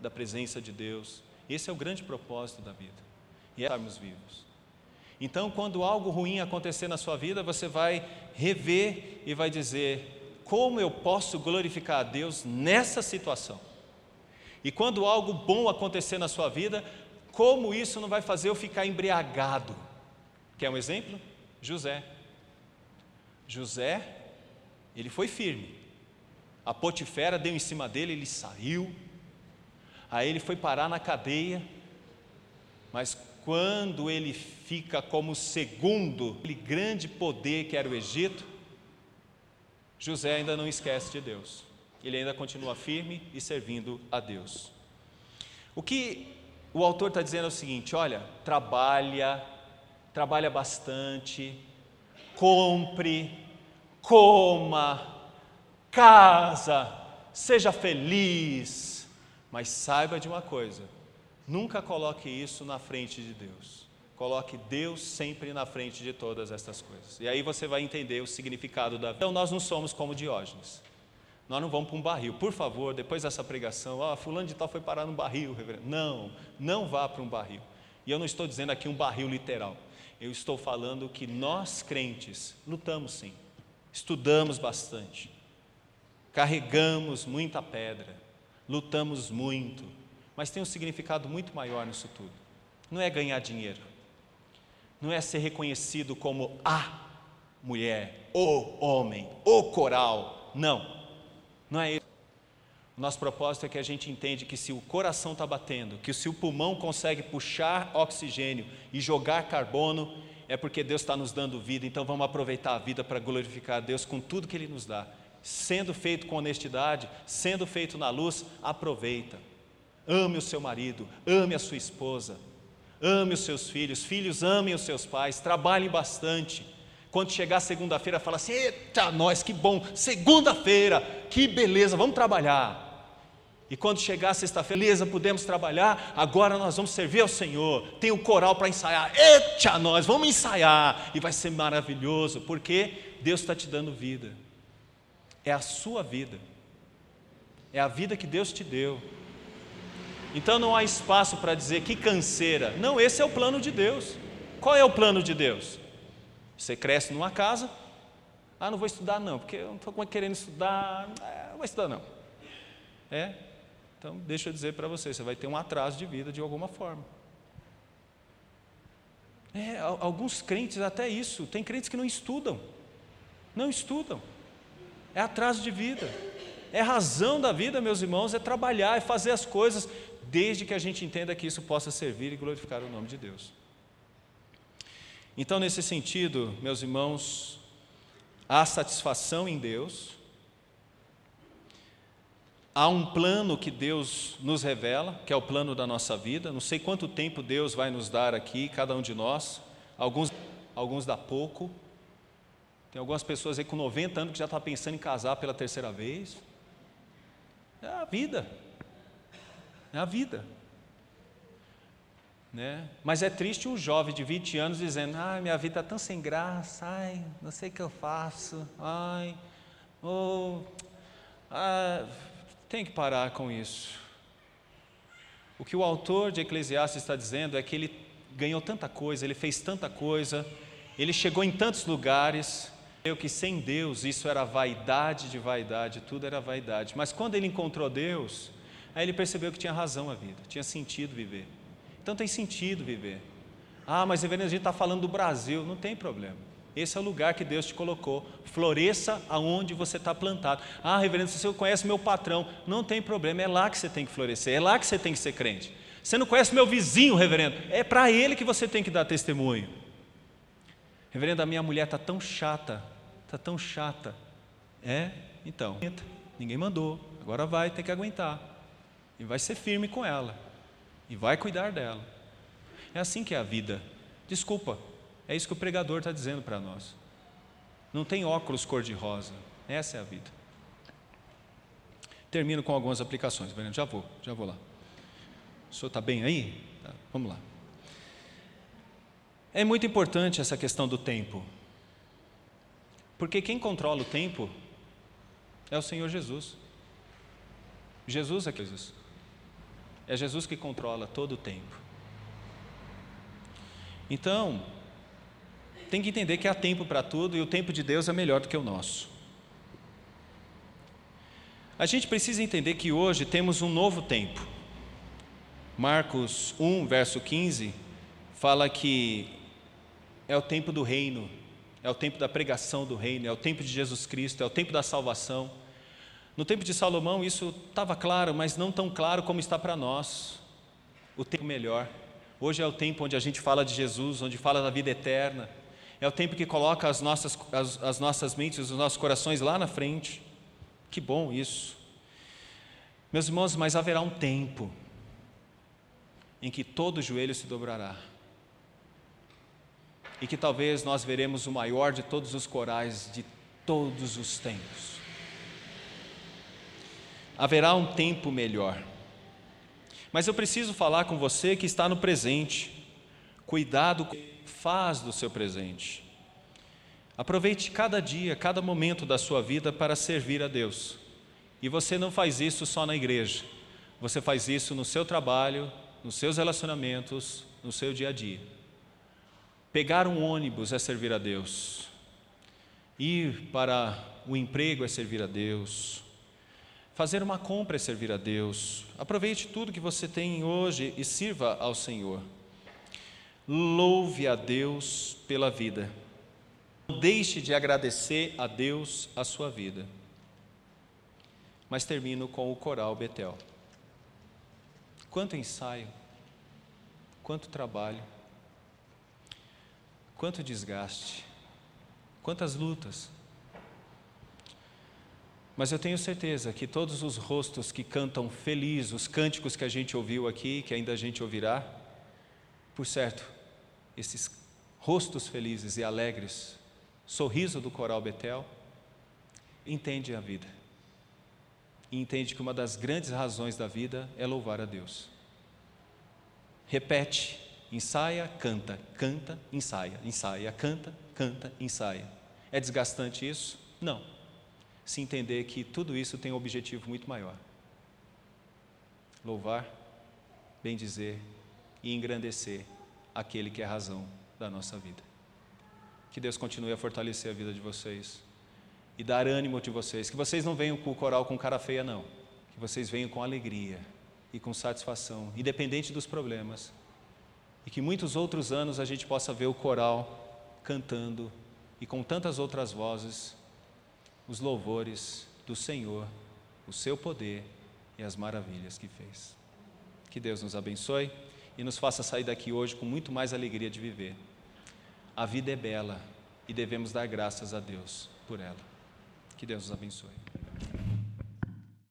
da presença de Deus. Esse é o grande propósito da vida. E é estarmos vivos. Então, quando algo ruim acontecer na sua vida, você vai rever e vai dizer: como eu posso glorificar a Deus nessa situação? E quando algo bom acontecer na sua vida, como isso não vai fazer eu ficar embriagado? Quer um exemplo? José. José, ele foi firme. A Potifera deu em cima dele, ele saiu. Aí ele foi parar na cadeia. Mas quando ele fica como segundo, aquele grande poder que era o Egito, José ainda não esquece de Deus. Ele ainda continua firme e servindo a Deus. O que o autor está dizendo é o seguinte: olha, trabalha trabalha bastante, compre, coma, casa, seja feliz, mas saiba de uma coisa: nunca coloque isso na frente de Deus. Coloque Deus sempre na frente de todas estas coisas. E aí você vai entender o significado da vida. Então nós não somos como Diógenes. Nós não vamos para um barril. Por favor, depois dessa pregação, ah, fulano de tal foi parar num barril, reverendo. Não, não vá para um barril. E eu não estou dizendo aqui um barril literal. Eu estou falando que nós crentes lutamos sim, estudamos bastante, carregamos muita pedra, lutamos muito, mas tem um significado muito maior nisso tudo. Não é ganhar dinheiro, não é ser reconhecido como a mulher, o homem, o coral. Não, não é isso. Nosso propósito é que a gente entende que se o coração está batendo, que se o pulmão consegue puxar oxigênio e jogar carbono, é porque Deus está nos dando vida, então vamos aproveitar a vida para glorificar a Deus com tudo que Ele nos dá. Sendo feito com honestidade, sendo feito na luz, aproveita. Ame o seu marido, ame a sua esposa, ame os seus filhos, filhos amem os seus pais, trabalhem bastante. Quando chegar segunda-feira, fala assim: eita, nós, que bom, segunda-feira, que beleza, vamos trabalhar. E quando chegar sexta-feira, beleza, podemos trabalhar, agora nós vamos servir ao Senhor. Tem o um coral para ensaiar. Eita, nós vamos ensaiar. E vai ser maravilhoso, porque Deus está te dando vida. É a sua vida. É a vida que Deus te deu. Então não há espaço para dizer que canseira. Não, esse é o plano de Deus. Qual é o plano de Deus? Você cresce numa casa, ah, não vou estudar não, porque eu não estou querendo estudar, é, não vou estudar não. É? Então, deixa eu dizer para você, você vai ter um atraso de vida de alguma forma. É, alguns crentes até isso, tem crentes que não estudam, não estudam, é atraso de vida, é razão da vida, meus irmãos, é trabalhar, é fazer as coisas, desde que a gente entenda que isso possa servir e glorificar o nome de Deus. Então, nesse sentido, meus irmãos, há satisfação em Deus, há um plano que Deus nos revela, que é o plano da nossa vida. Não sei quanto tempo Deus vai nos dar aqui, cada um de nós. alguns, alguns dá pouco. Tem algumas pessoas aí com 90 anos que já estão tá pensando em casar pela terceira vez. É a vida. É a vida. Né? Mas é triste um jovem de 20 anos dizendo: Ai, minha vida está tão sem graça, ai, não sei o que eu faço, ai, oh, ah, tem que parar com isso. O que o autor de Eclesiastes está dizendo é que ele ganhou tanta coisa, ele fez tanta coisa, ele chegou em tantos lugares, eu que sem Deus isso era vaidade de vaidade, tudo era vaidade. Mas quando ele encontrou Deus, aí ele percebeu que tinha razão a vida, tinha sentido viver. Então tem sentido viver. Ah, mas reverendo, a gente está falando do Brasil, não tem problema. Esse é o lugar que Deus te colocou. Floresça aonde você está plantado. Ah, reverendo, se você conhece meu patrão, não tem problema, é lá que você tem que florescer, é lá que você tem que ser crente. Você não conhece meu vizinho, reverendo, é para ele que você tem que dar testemunho. Reverendo, a minha mulher está tão chata, está tão chata. É? Então, ninguém mandou, agora vai ter que aguentar. E vai ser firme com ela. E vai cuidar dela. É assim que é a vida. Desculpa, é isso que o pregador está dizendo para nós. Não tem óculos cor-de-rosa. Essa é a vida. Termino com algumas aplicações. Já vou, já vou lá. O senhor está bem aí? Tá, vamos lá. É muito importante essa questão do tempo. Porque quem controla o tempo é o Senhor Jesus. Jesus é Jesus. É Jesus que controla todo o tempo. Então, tem que entender que há tempo para tudo e o tempo de Deus é melhor do que o nosso. A gente precisa entender que hoje temos um novo tempo. Marcos 1, verso 15, fala que é o tempo do reino, é o tempo da pregação do reino, é o tempo de Jesus Cristo, é o tempo da salvação. No tempo de Salomão isso estava claro, mas não tão claro como está para nós. O tempo melhor. Hoje é o tempo onde a gente fala de Jesus, onde fala da vida eterna. É o tempo que coloca as nossas, as, as nossas mentes, os nossos corações lá na frente. Que bom isso. Meus irmãos, mas haverá um tempo em que todo joelho se dobrará e que talvez nós veremos o maior de todos os corais de todos os tempos. Haverá um tempo melhor. Mas eu preciso falar com você que está no presente. Cuidado com faz do seu presente. Aproveite cada dia, cada momento da sua vida para servir a Deus. E você não faz isso só na igreja. Você faz isso no seu trabalho, nos seus relacionamentos, no seu dia a dia. Pegar um ônibus é servir a Deus. Ir para o emprego é servir a Deus. Fazer uma compra é servir a Deus. Aproveite tudo que você tem hoje e sirva ao Senhor. Louve a Deus pela vida. Não deixe de agradecer a Deus a sua vida. Mas termino com o coral Betel. Quanto ensaio, quanto trabalho, Quanto desgaste, quantas lutas. Mas eu tenho certeza que todos os rostos que cantam feliz, os cânticos que a gente ouviu aqui, que ainda a gente ouvirá, por certo, esses rostos felizes e alegres, sorriso do coral Betel, entende a vida. E entende que uma das grandes razões da vida é louvar a Deus. Repete Ensaia, canta, canta, ensaia, ensaia, canta, canta, ensaia. É desgastante isso? Não. Se entender que tudo isso tem um objetivo muito maior: louvar, bendizer e engrandecer aquele que é a razão da nossa vida. Que Deus continue a fortalecer a vida de vocês e dar ânimo de vocês. Que vocês não venham com o coral com cara feia, não. Que vocês venham com alegria e com satisfação, independente dos problemas e que muitos outros anos a gente possa ver o coral cantando e com tantas outras vozes os louvores do Senhor, o seu poder e as maravilhas que fez. Que Deus nos abençoe e nos faça sair daqui hoje com muito mais alegria de viver. A vida é bela e devemos dar graças a Deus por ela. Que Deus nos abençoe.